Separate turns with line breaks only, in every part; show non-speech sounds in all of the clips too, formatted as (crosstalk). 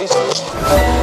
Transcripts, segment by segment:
Peace.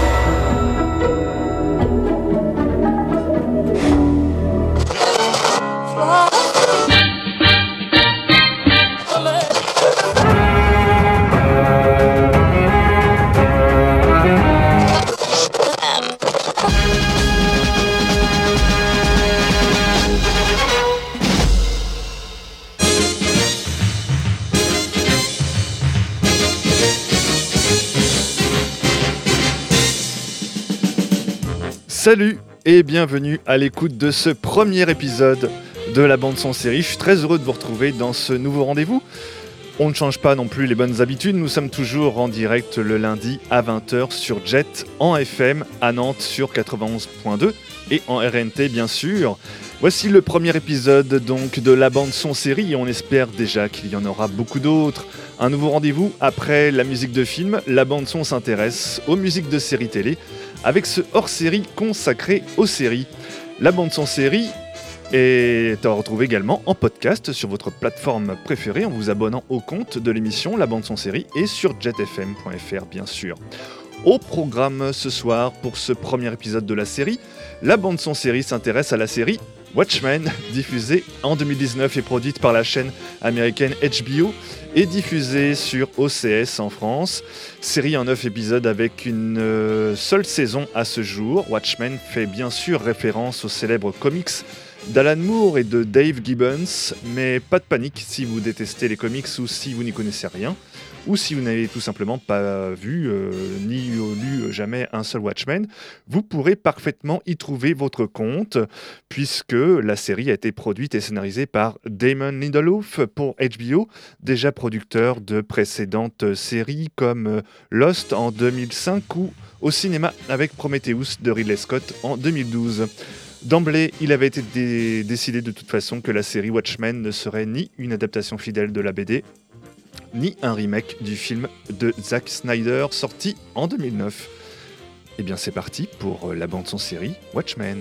Salut et bienvenue à l'écoute de ce premier épisode de la bande son série. Je suis très heureux de vous retrouver dans ce nouveau rendez-vous. On ne change pas non plus les bonnes habitudes, nous sommes toujours en direct le lundi à 20h sur Jet, en FM, à Nantes sur 91.2 et en RNT bien sûr. Voici le premier épisode donc de la bande son série et on espère déjà qu'il y en aura beaucoup d'autres. Un nouveau rendez-vous après la musique de film, la bande son s'intéresse aux musiques de séries télé avec ce hors-série consacré aux séries. La bande son série est à retrouver également en podcast sur votre plateforme préférée en vous abonnant au compte de l'émission La bande son série et sur jetfm.fr bien sûr. Au programme ce soir pour ce premier épisode de la série, la bande son série s'intéresse à la série Watchmen, (laughs) diffusée en 2019 et produite par la chaîne américaine HBO et diffusée sur OCS en France. Série en 9 épisodes avec une euh, seule saison à ce jour. Watchmen fait bien sûr référence aux célèbres comics d'Alan Moore et de Dave Gibbons, mais pas de panique si vous détestez les comics ou si vous n'y connaissez rien ou si vous n'avez tout simplement pas vu euh, ni lu jamais un seul Watchmen, vous pourrez parfaitement y trouver votre compte, puisque la série a été produite et scénarisée par Damon Lindelof pour HBO, déjà producteur de précédentes séries comme Lost en 2005 ou au cinéma avec Prometheus de Ridley Scott en 2012. D'emblée, il avait été décidé de toute façon que la série Watchmen ne serait ni une adaptation fidèle de la BD, ni un remake du film de Zack Snyder sorti en 2009. Et eh bien c'est parti pour la bande son série Watchmen.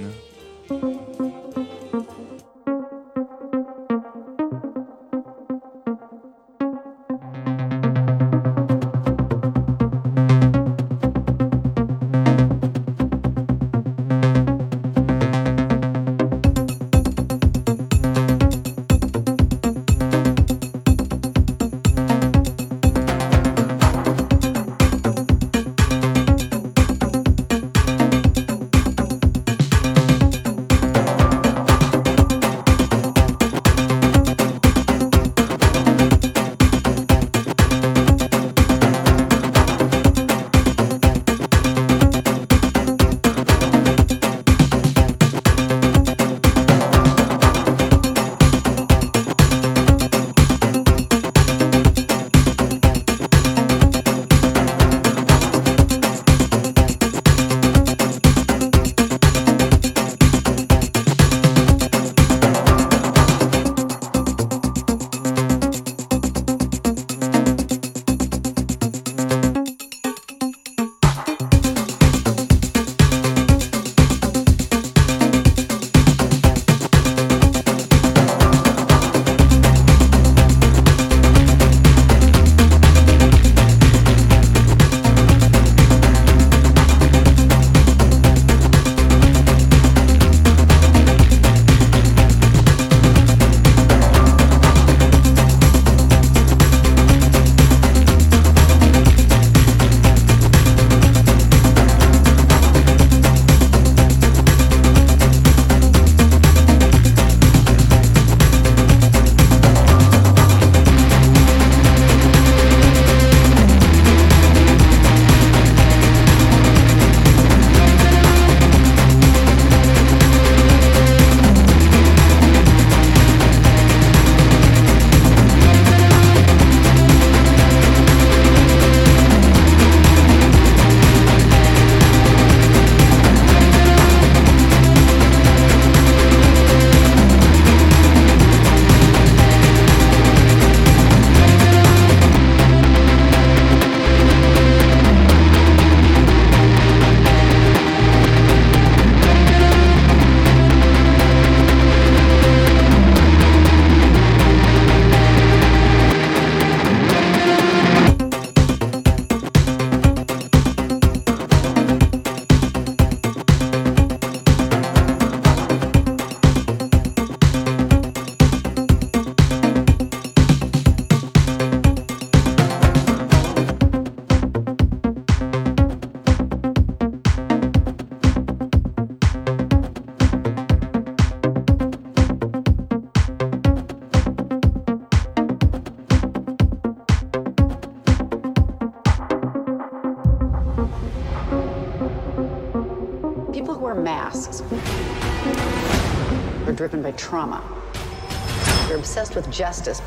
They're driven by trauma. They're obsessed with justice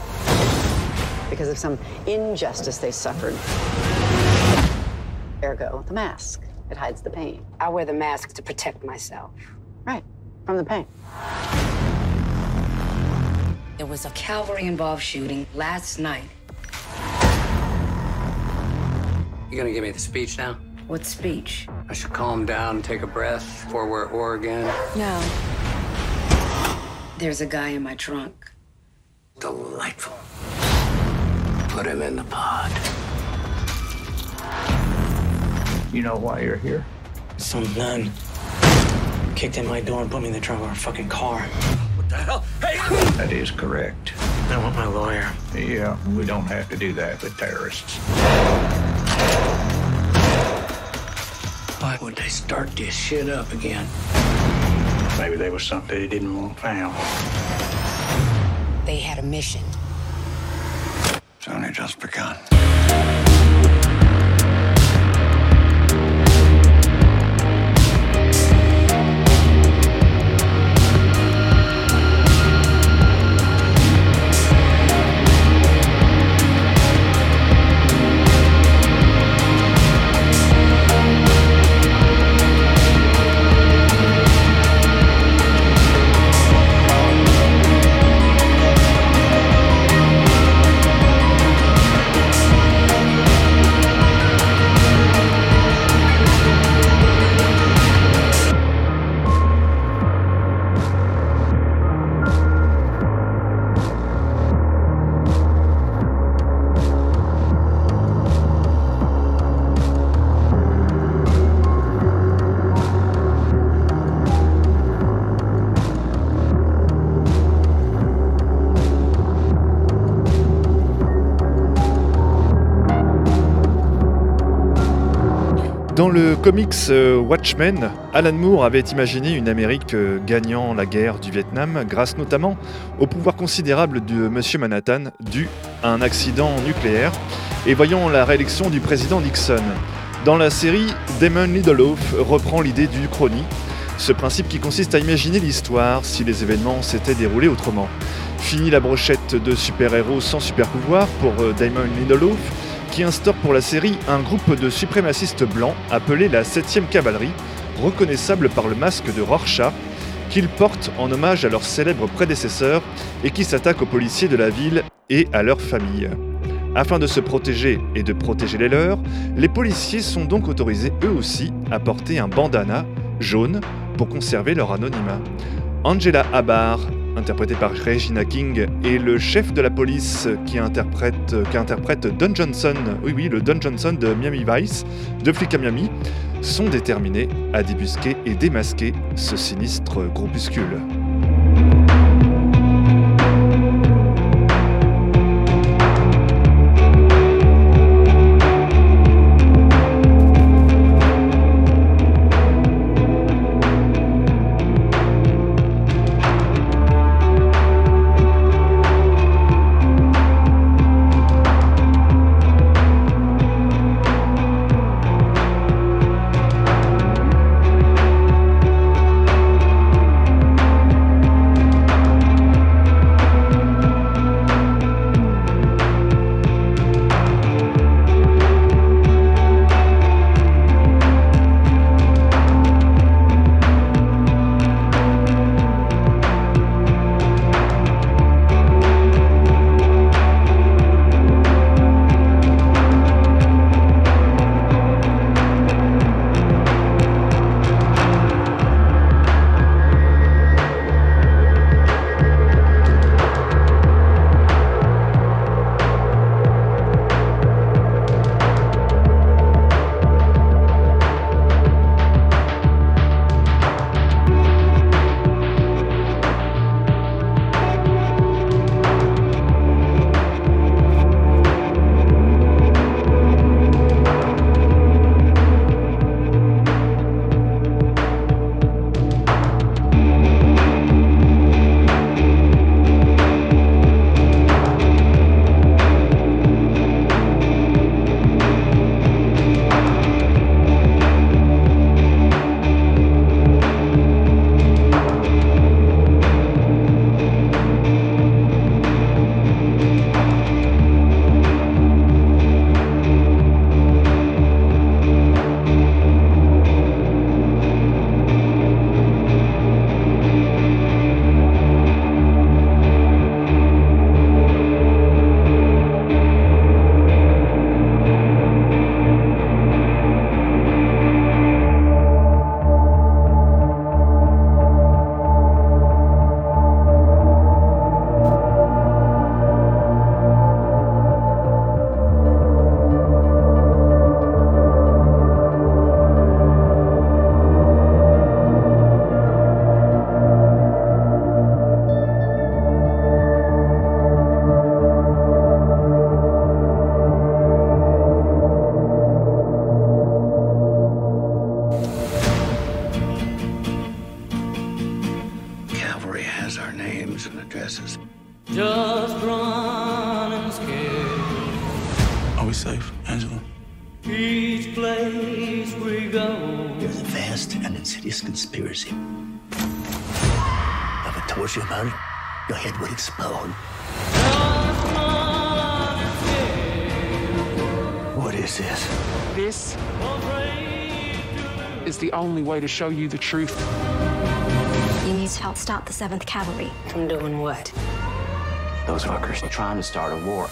because of some injustice they suffered. Ergo, the mask. It hides the pain.
I wear the mask to protect myself.
Right, from the pain.
There was a cavalry involved shooting last night.
You gonna give me the speech now?
What speech?
I should calm down, take a breath before we're at war again.
No. There's a guy in my trunk.
Delightful. Put him in the pod.
You know why you're here?
Some nun kicked in my door and put me in the trunk of her fucking car.
What the hell? Hey!
That is correct.
I want my lawyer.
Yeah, we don't have to do that with terrorists.
Why would they start this shit up again?
Maybe there was something they didn't want found.
They had a mission.
It's only just begun.
Dans le comics euh, Watchmen, Alan Moore avait imaginé une Amérique euh, gagnant la guerre du Vietnam grâce notamment au pouvoir considérable de Monsieur Manhattan dû à un accident nucléaire et voyant la réélection du président Nixon. Dans la série, Damon Lindelof reprend l'idée du chronie, ce principe qui consiste à imaginer l'histoire si les événements s'étaient déroulés autrement. Fini la brochette de super-héros sans super-pouvoir pour euh, Damon Lindelof, qui instaure pour la série un groupe de suprémacistes blancs appelé la 7ème cavalerie, reconnaissable par le masque de Rorschach, qu'ils portent en hommage à leurs célèbres prédécesseurs et qui s'attaquent aux policiers de la ville et à leurs familles. Afin de se protéger et de protéger les leurs, les policiers sont donc autorisés eux aussi à porter un bandana jaune pour conserver leur anonymat. Angela Abar, interprétée par Regina King, et le chef de la police qui interprète, qui interprète Don Johnson, oui oui, le Don Johnson de Miami Vice, de Flic à Miami, sont déterminés à débusquer et démasquer ce sinistre groupuscule.
Conspiracy. If I told you about it, your head would explode. What is this?
This is the only way to show you the truth.
You need to help stop the 7th Cavalry.
From doing what?
Those fuckers are trying to start a war.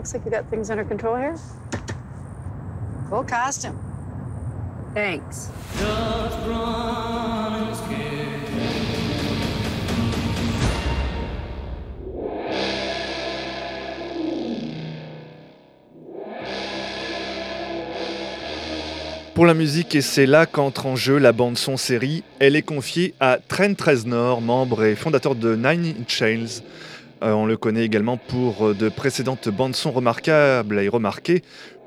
Looks like you got things under control here.
Cool costume.
Thanks.
Pour la musique, et c'est là qu'entre en jeu la bande-son série, elle est confiée à Trent Reznor, membre et fondateur de Nine Inch Nails. Euh, on le connaît également pour euh, de précédentes bandes-son remarquables et remarquées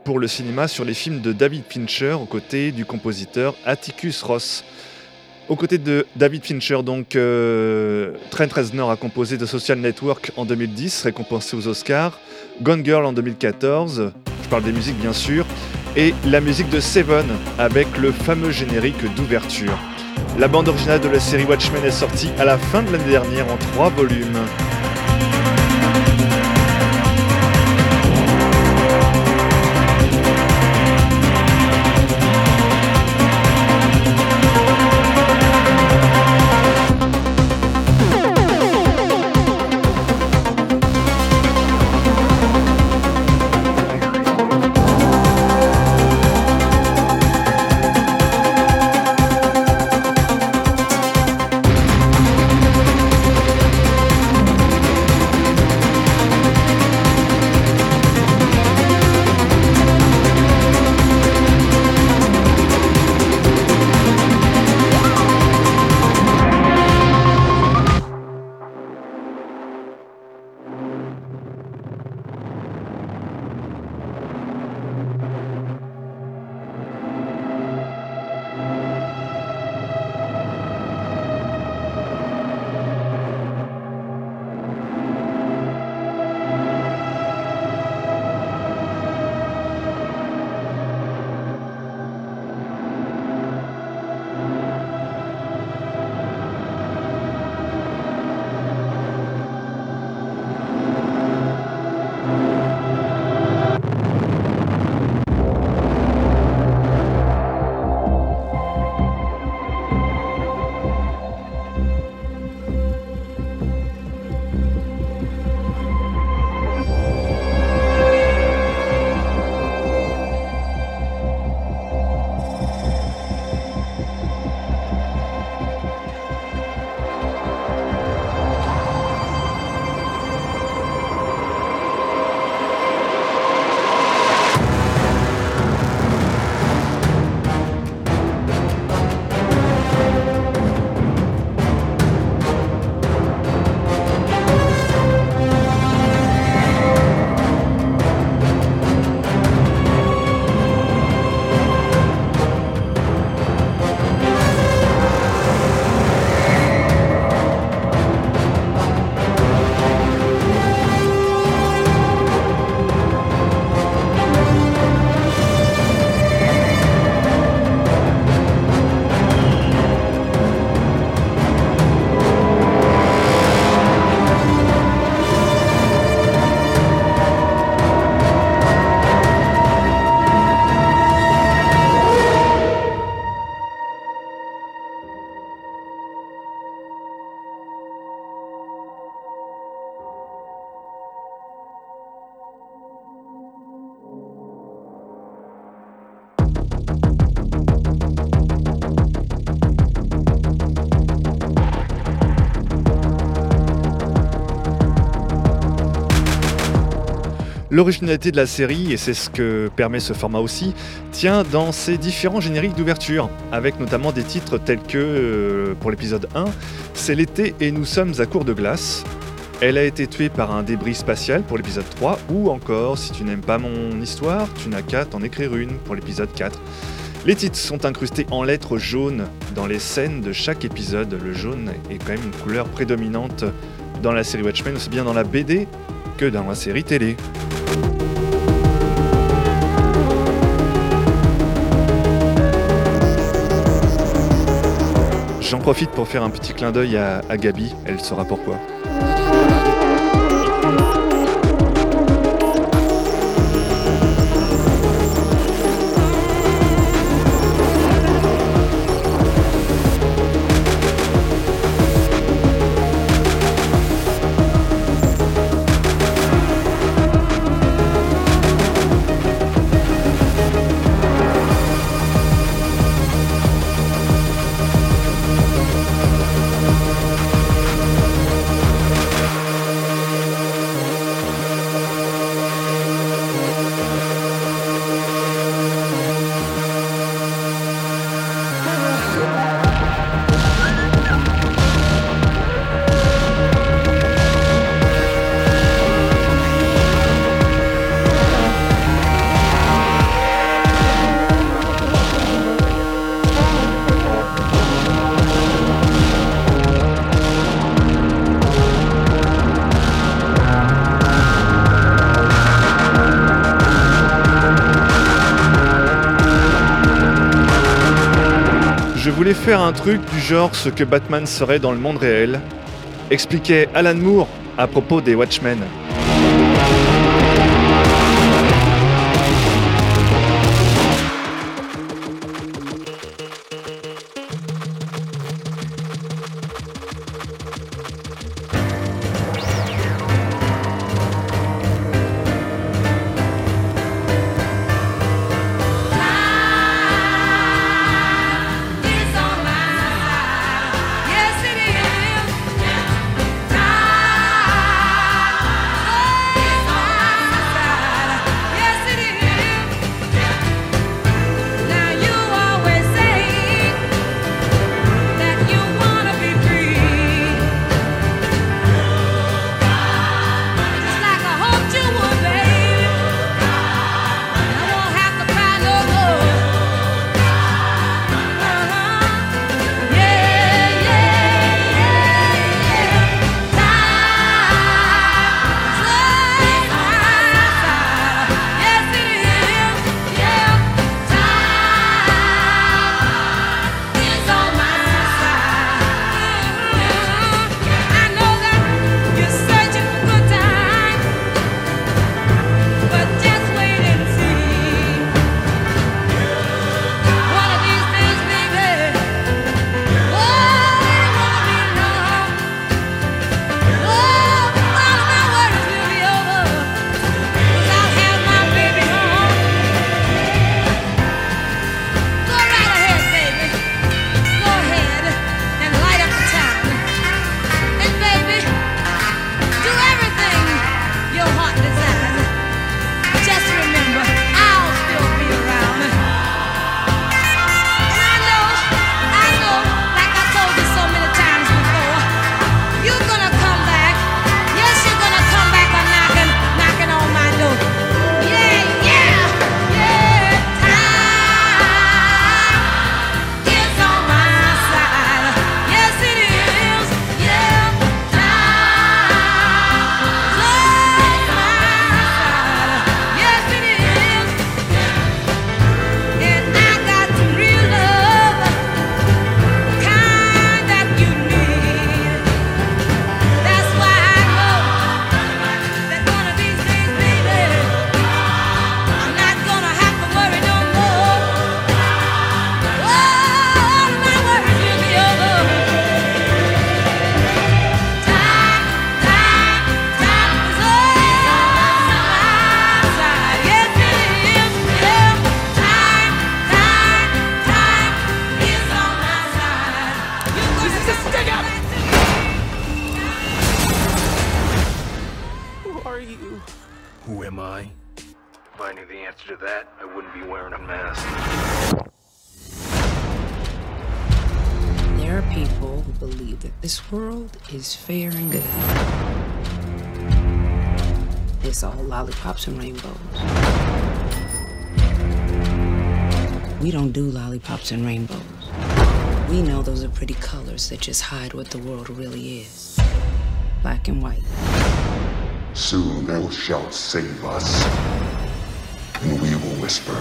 pour le cinéma sur les films de David Fincher aux côtés du compositeur Atticus Ross. Aux côtés de David Fincher, donc, euh, Trent Reznor a composé The Social Network en 2010, récompensé aux Oscars, Gone Girl en 2014, je parle des musiques bien sûr, et la musique de Seven avec le fameux générique d'ouverture. La bande originale de la série Watchmen est sortie à la fin de l'année dernière en trois volumes. L'originalité de la série, et c'est ce que permet ce format aussi, tient dans ses différents génériques d'ouverture, avec notamment des titres tels que, euh, pour l'épisode 1, C'est l'été et nous sommes à court de glace,
Elle a été tuée par un débris spatial pour l'épisode 3, ou encore, si tu n'aimes pas mon histoire, tu n'as qu'à t'en écrire une pour l'épisode 4. Les titres sont incrustés en lettres jaunes dans les scènes de chaque épisode. Le jaune est quand même une couleur prédominante dans la série Watchmen, aussi bien dans la BD que dans la série télé. J'en profite pour faire un petit clin d'œil à, à Gabi, elle saura pourquoi. Je voulais faire un truc du genre ce que Batman serait dans le monde réel, expliquait Alan Moore à propos des Watchmen.
It's all lollipops and rainbows. We don't do lollipops and rainbows. We know those are pretty colors that just hide what the world really is black and white.
Soon thou shalt save us, and we will whisper.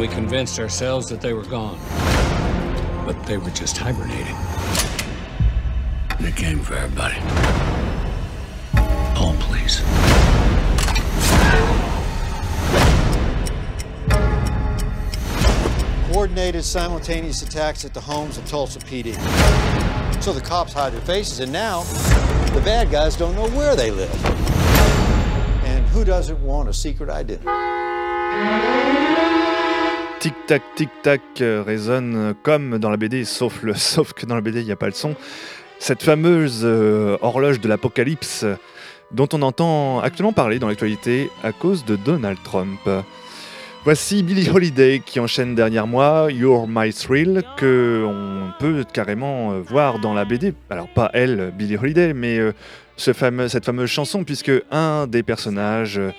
We convinced ourselves that they were gone. But they were just hibernating.
They came for everybody. Home, please.
Coordinated simultaneous attacks at the homes of Tulsa PD. So the cops hide their faces, and now the bad guys don't know where they live. And who doesn't want a secret identity?
Tic-tac, tic-tac euh, résonne comme dans la BD, sauf, le, (laughs) sauf que dans la BD, il n'y a pas le son. Cette fameuse euh, horloge de l'apocalypse dont on entend actuellement parler dans l'actualité à cause de Donald Trump. Voici Billie Holiday qui enchaîne derrière moi You're My Thrill que on peut carrément euh, voir dans la BD. Alors pas elle, Billie Holiday, mais euh, cette fameuse chanson puisque un des personnages euh,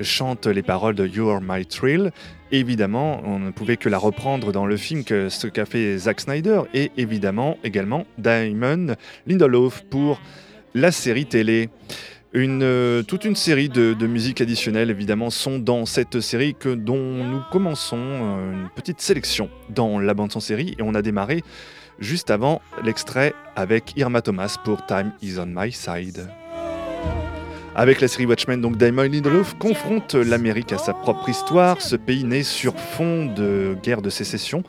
chante les paroles de You're My Thrill. Évidemment, on ne pouvait que la reprendre dans le film que ce qu'a fait Zack Snyder et évidemment également Diamond Lindelof pour la série télé. Euh, toute une série de, musiques additionnelles évidemment sont dans cette série que, dont nous commençons euh, une petite sélection dans la bande son série et on a démarré juste avant l'extrait avec Irma Thomas pour Time is on my side. Avec la série Watchmen, donc Diamond Lindelof confronte l'Amérique à sa propre histoire, ce pays né sur fond de guerre de sécession,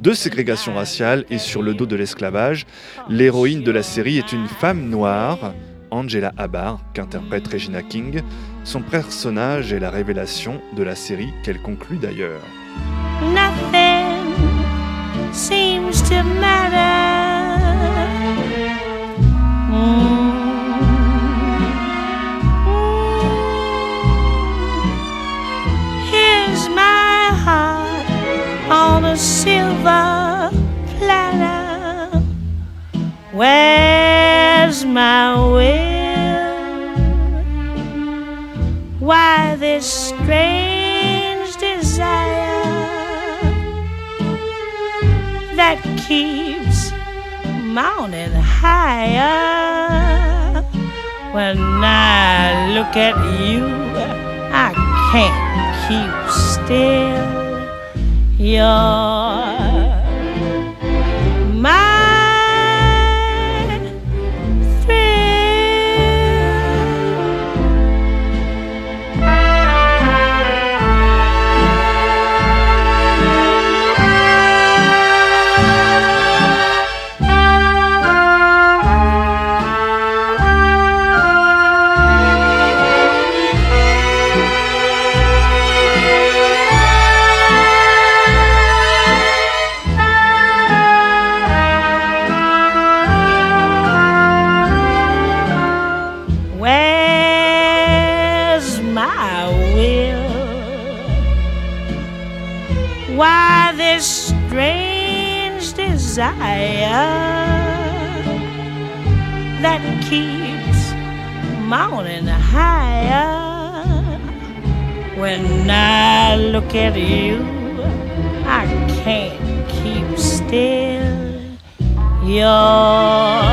de ségrégation raciale et sur le dos de l'esclavage. L'héroïne de la série est une femme noire, Angela Abar, qu'interprète Regina King. Son personnage est la révélation de la série qu'elle conclut d'ailleurs.
Silver platter. Where's my will? Why this strange desire that keeps mounting higher? When I look at you, I can't keep still. You're keeps mounting higher? When I look at you, I can't keep still.
You're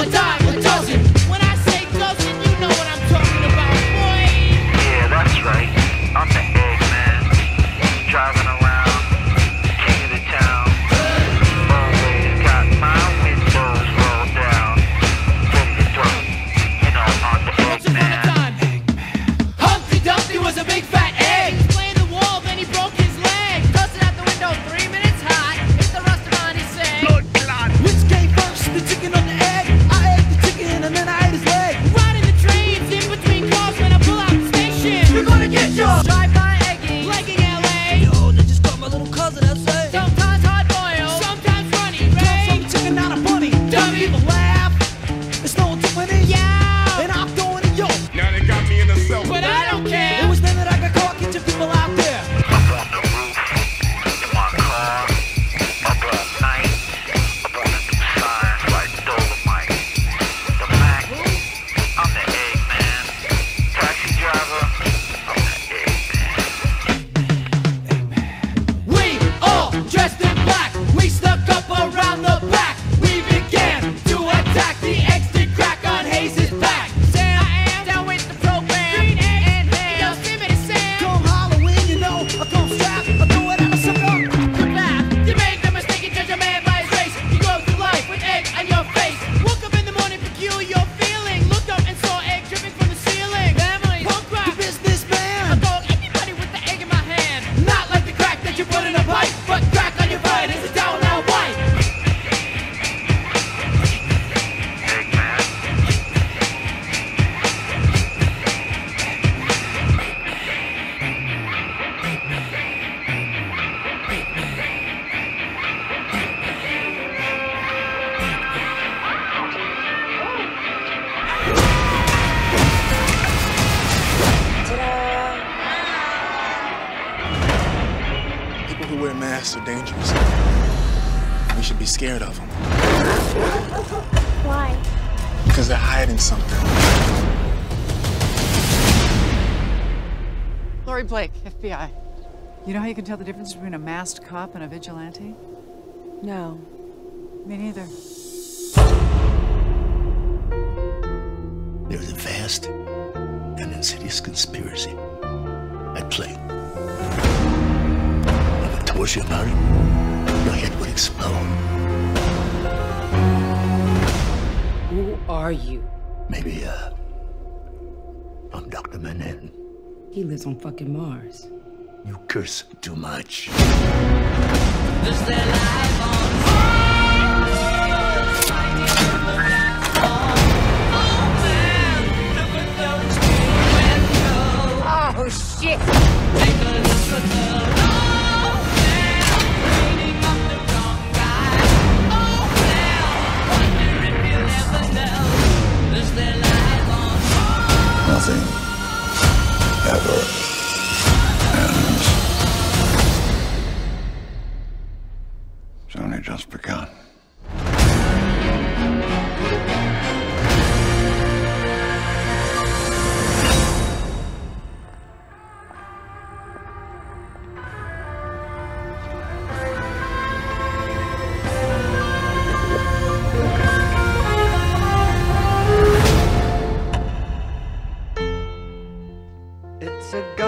Attack!
Who wear masks are dangerous. We should be scared of them.
Why?
because they're hiding something.
Lori Blake, FBI. You know how you can tell the difference between a masked cop and a vigilante?
No.
Me neither.
There's a vast and insidious conspiracy at play. If I told you your head would explode.
Who are you?
Maybe, uh, I'm Dr. Manhattan.
He lives on fucking Mars.
You curse too much.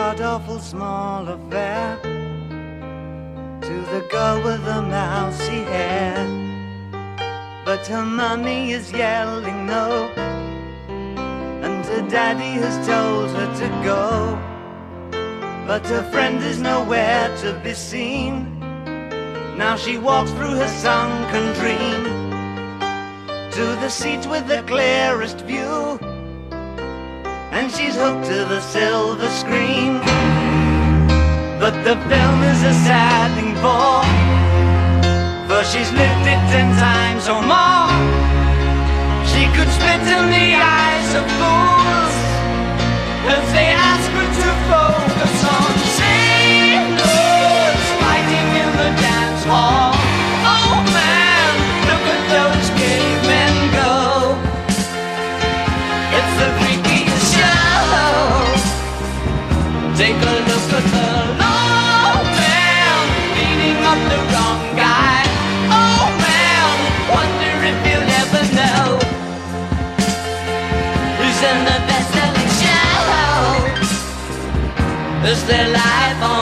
God awful small affair to the girl with the mousy hair. But her mummy is yelling no, and her daddy has told her to go. But her friend is nowhere to be seen. Now she walks through her sunken dream to the seat with the clearest view and she's hooked to the silver screen. But the film is a sad thing for, for she's lived it ten times or more. She could spit in the eyes of fools if they ask her to focus on sailors fighting in the dance hall. At the low man the wrong guy. Oh man, wonder if you'll ever know who's in the best-selling show. Is their life on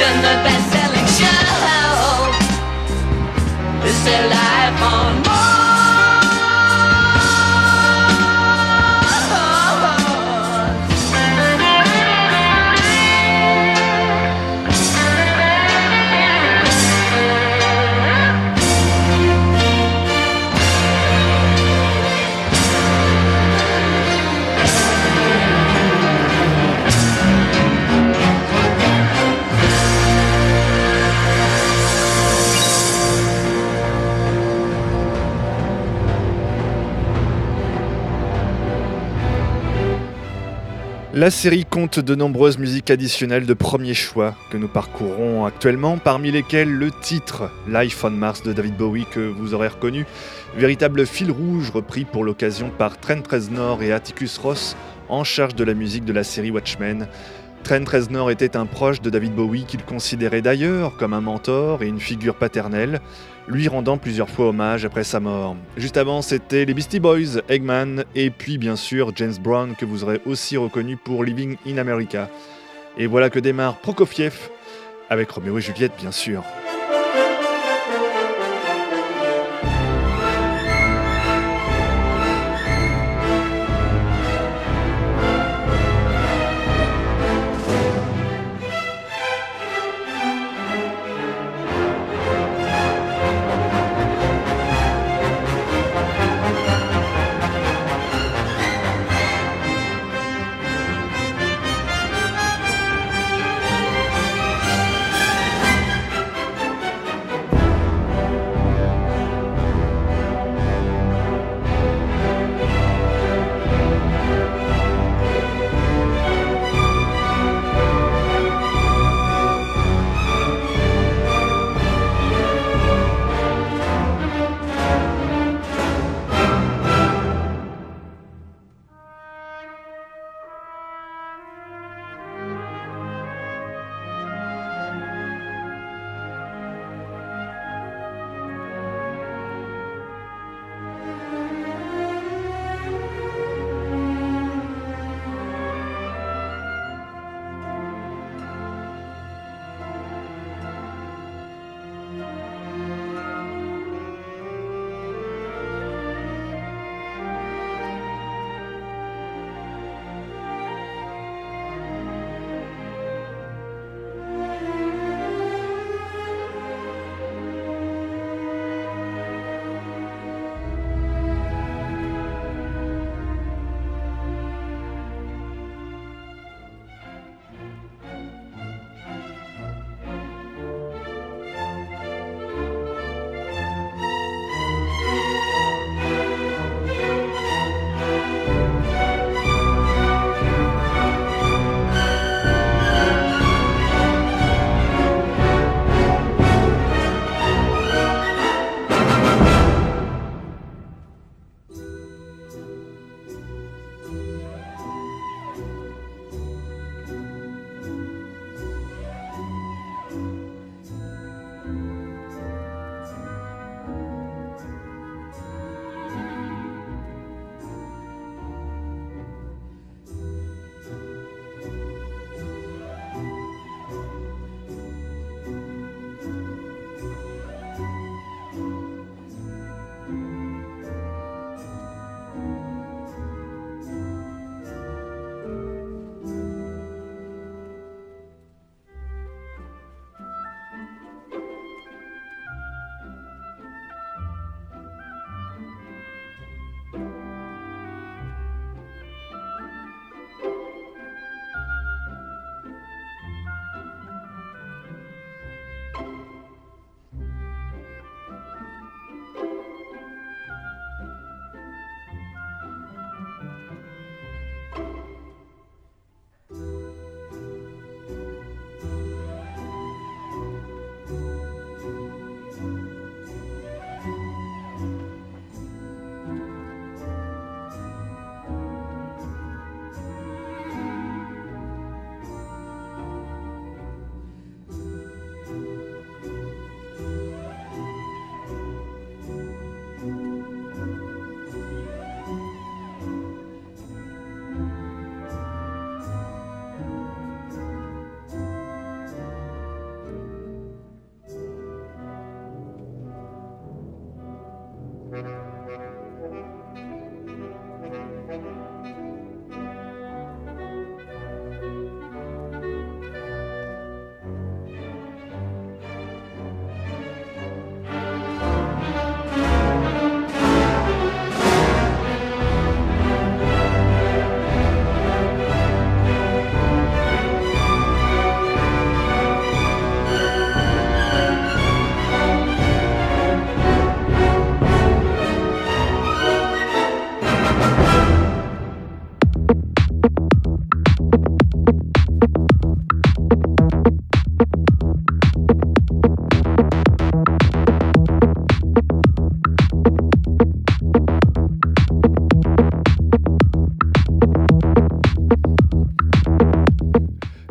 in the best-selling show. Is their life on
La série compte de nombreuses musiques additionnelles de premier choix que nous parcourons actuellement, parmi lesquelles le titre Life on Mars de David Bowie que vous aurez reconnu, véritable fil rouge repris pour l'occasion par Trent Reznor et Atticus Ross en charge de la musique de la série Watchmen. Trent Reznor était un proche de David Bowie qu'il considérait d'ailleurs comme un mentor et une figure paternelle, lui rendant plusieurs fois hommage après sa mort. Juste avant, c'était les Beastie Boys, Eggman, et puis bien sûr James Brown que vous aurez aussi reconnu pour Living in America. Et voilà que démarre Prokofiev, avec Roméo et Juliette bien sûr.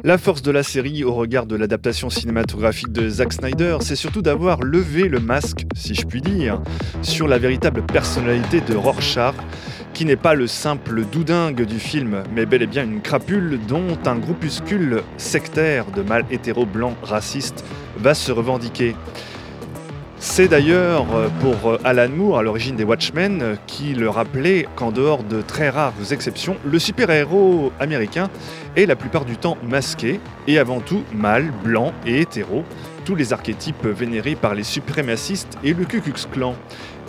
La force de la série au regard de l'adaptation cinématographique de Zack Snyder, c'est surtout d'avoir levé le masque, si je puis dire, sur la véritable personnalité de Rorschach, qui n'est pas le simple doudingue du film, mais bel et bien une crapule dont un groupuscule sectaire de mâles hétéro blancs racistes va se revendiquer. C'est d'ailleurs euh, pour euh, Alan Moore, à l'origine des Watchmen, euh, qui le rappelait qu'en dehors de très rares exceptions, le super-héros américain est la plupart du temps masqué et avant tout mâle, blanc et hétéro, tous les archétypes vénérés par les suprémacistes et le Ku Klux Klan.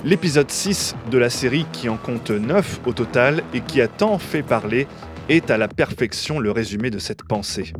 L'épisode 6 de la série, qui en compte 9 au total et qui a tant fait parler, est à la perfection le résumé de cette pensée.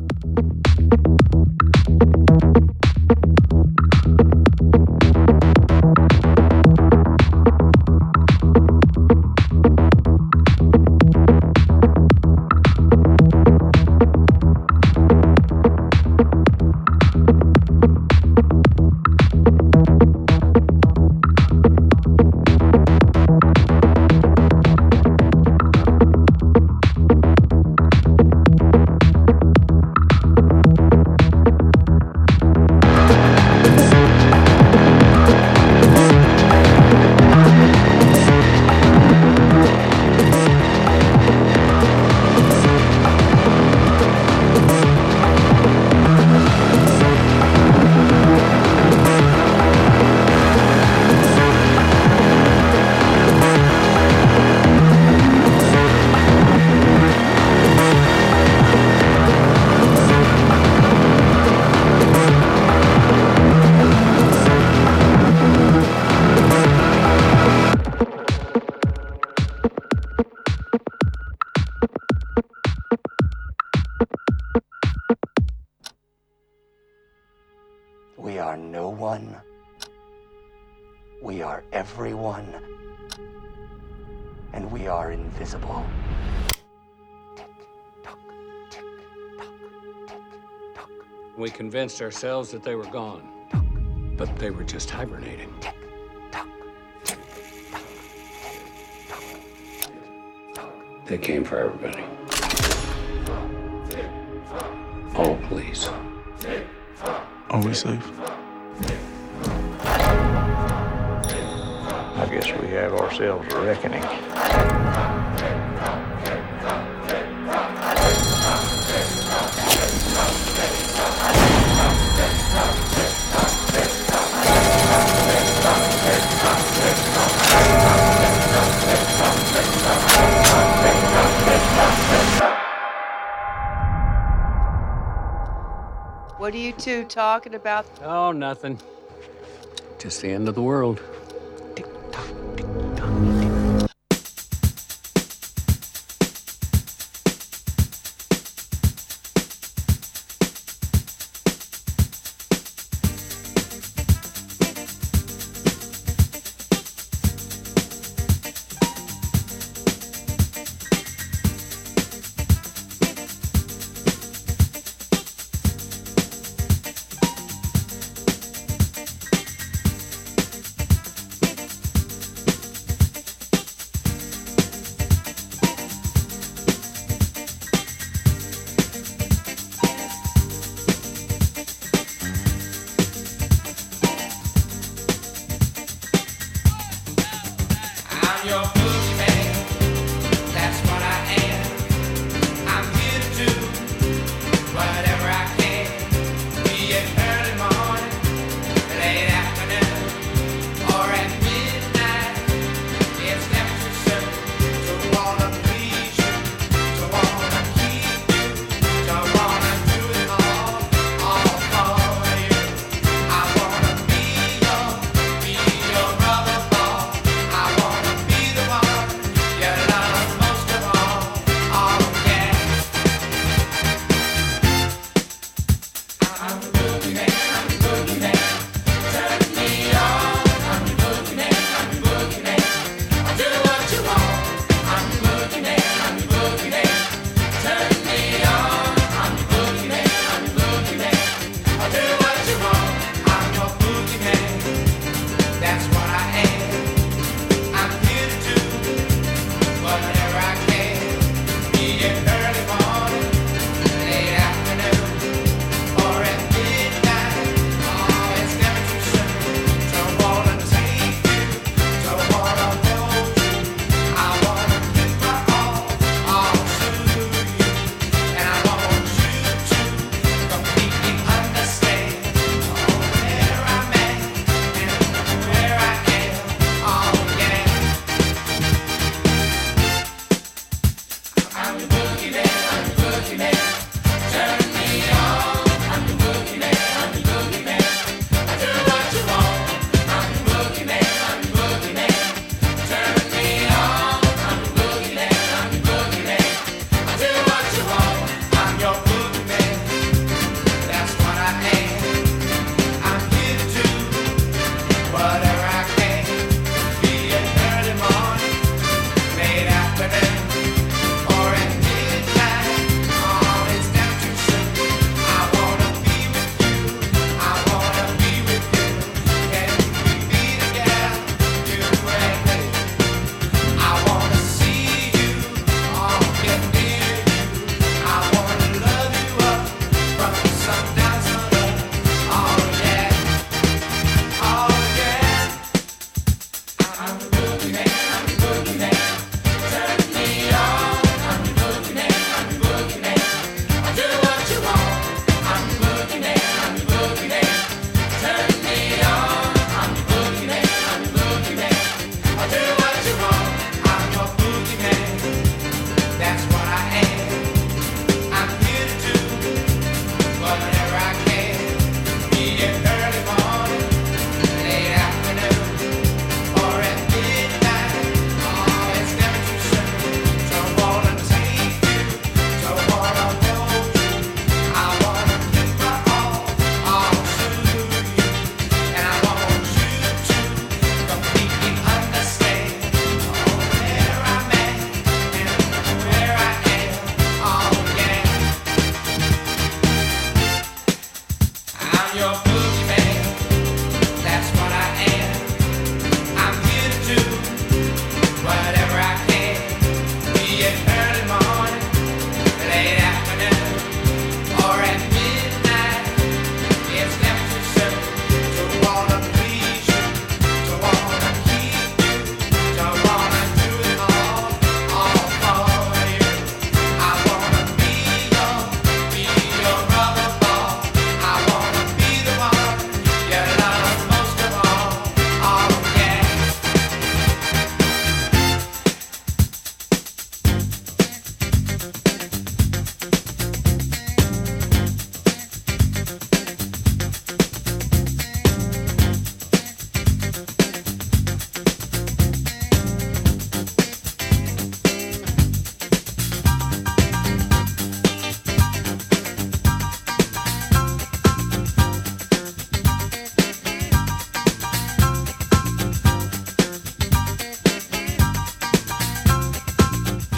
Convinced ourselves that they were gone, but they were just hibernating. They came for everybody. Oh, please.
Are we safe?
I guess we have ourselves a reckoning.
What are you two talking about?
Oh, nothing. Just the end of the world.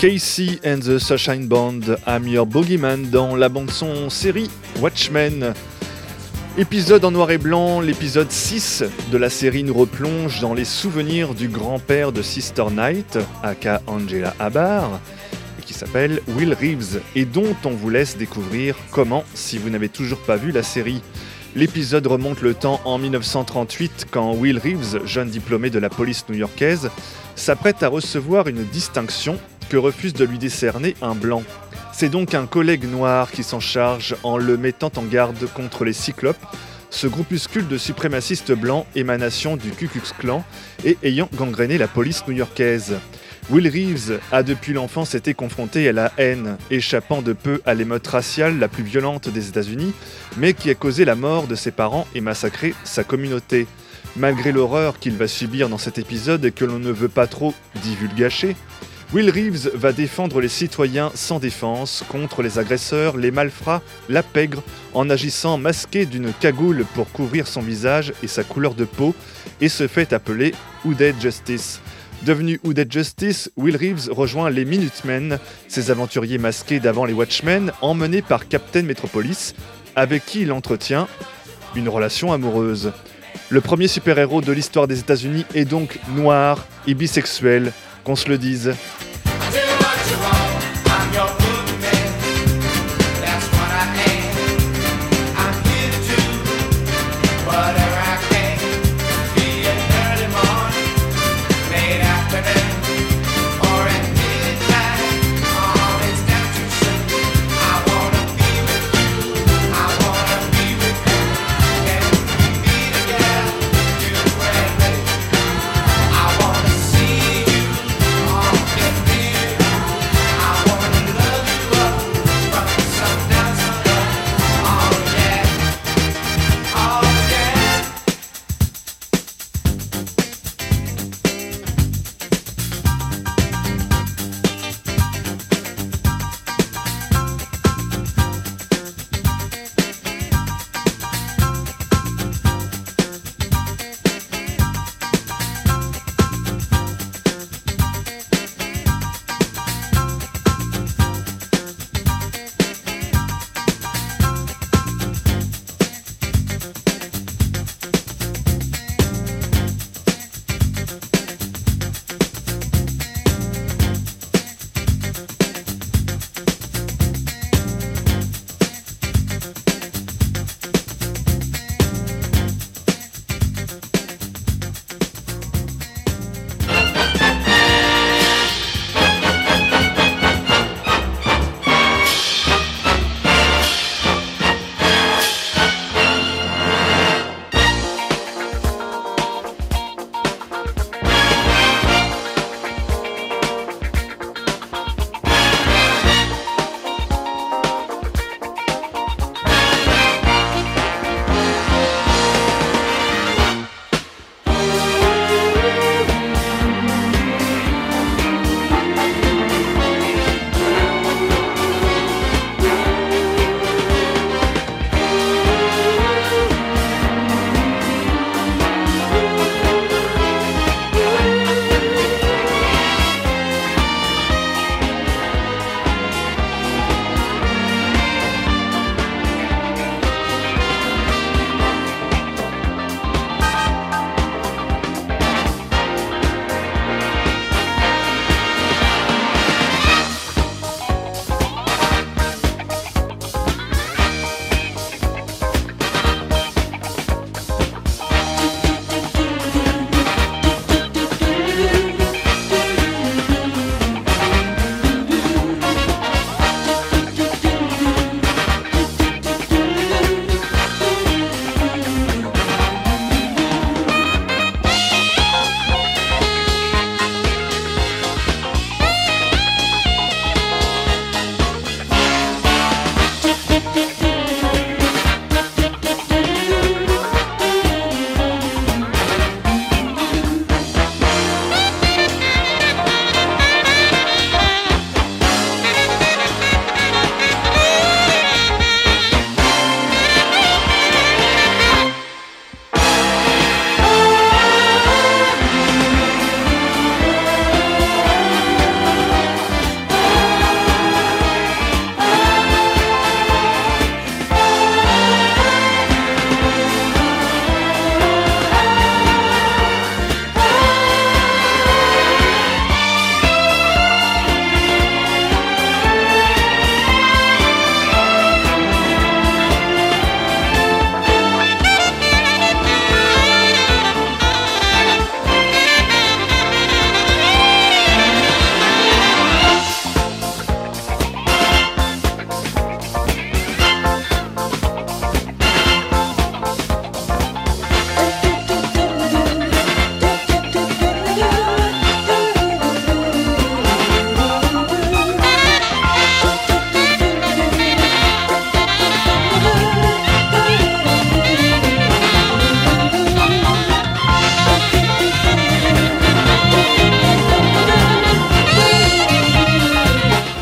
Casey and the Sunshine Band, I'm Your Boogeyman dans la bande-son série Watchmen. Épisode en noir et blanc, l'épisode 6 de la série nous replonge dans les souvenirs du grand-père de Sister Knight, aka Angela Abar, qui s'appelle Will Reeves, et dont on vous laisse découvrir comment si vous n'avez toujours pas vu la série. L'épisode remonte le temps en 1938 quand Will Reeves, jeune diplômé de la police new-yorkaise, s'apprête à recevoir une distinction refuse de lui décerner un blanc. C'est donc un collègue noir qui s'en charge en le mettant en garde contre les Cyclopes, ce groupuscule de suprémacistes blancs émanation du Ku Klux Klan et ayant gangréné la police new-yorkaise. Will Reeves a depuis l'enfance été confronté à la haine, échappant de peu à l'émeute raciale la plus violente des États-Unis, mais qui a causé la mort de ses parents et massacré sa communauté. Malgré l'horreur qu'il va subir dans cet épisode et que l'on ne veut pas trop divulgacher, Will Reeves va défendre les citoyens sans défense contre les agresseurs, les malfrats, la pègre, en agissant masqué d'une cagoule pour couvrir son visage et sa couleur de peau, et se fait appeler Hooded Justice. Devenu Hooded Justice, Will Reeves rejoint les Minutemen, ces aventuriers masqués d'avant les Watchmen, emmenés par Captain Metropolis, avec qui il entretient une relation amoureuse. Le premier super-héros de l'histoire des États-Unis est donc noir et bisexuel, qu'on se le dise.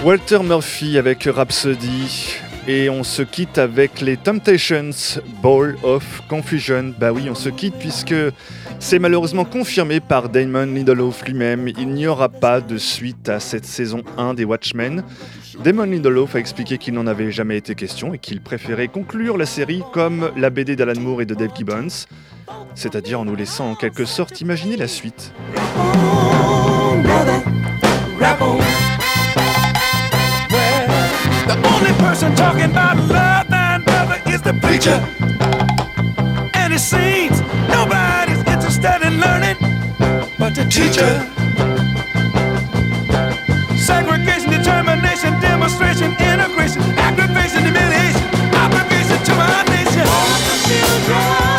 Walter Murphy avec Rhapsody. Et on se quitte avec les Temptations, Ball of Confusion. Bah oui, on se quitte puisque c'est malheureusement confirmé par Damon Lindelof lui-même. Il n'y aura pas de suite à cette saison 1 des Watchmen. Damon Lindelof a expliqué qu'il n'en avait jamais été question et qu'il préférait conclure la série comme la BD d'Alan Moore et de Dave Gibbons, c'est-à-dire en nous laissant en quelque sorte imaginer la suite.
The only person talking about love, man, brother, is the preacher. And it seems nobody's interested in learning but the teacher. Segregation, determination, demonstration, integration, aggravation, humiliation, obligation to our nation. That's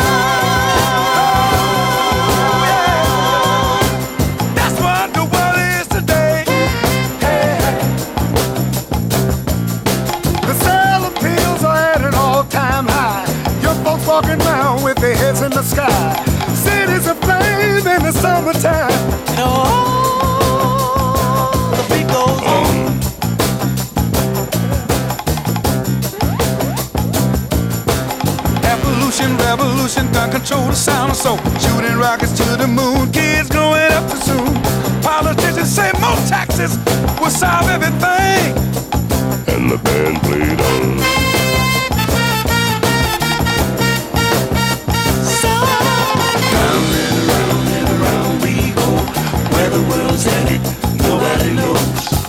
in the summertime.
And all the beat goes on. Evolution, revolution, gun control the sound of soul. Shooting rockets to the moon, kids growing up too soon. Politicians say more taxes will solve everything.
And the band played on.
nobody knows.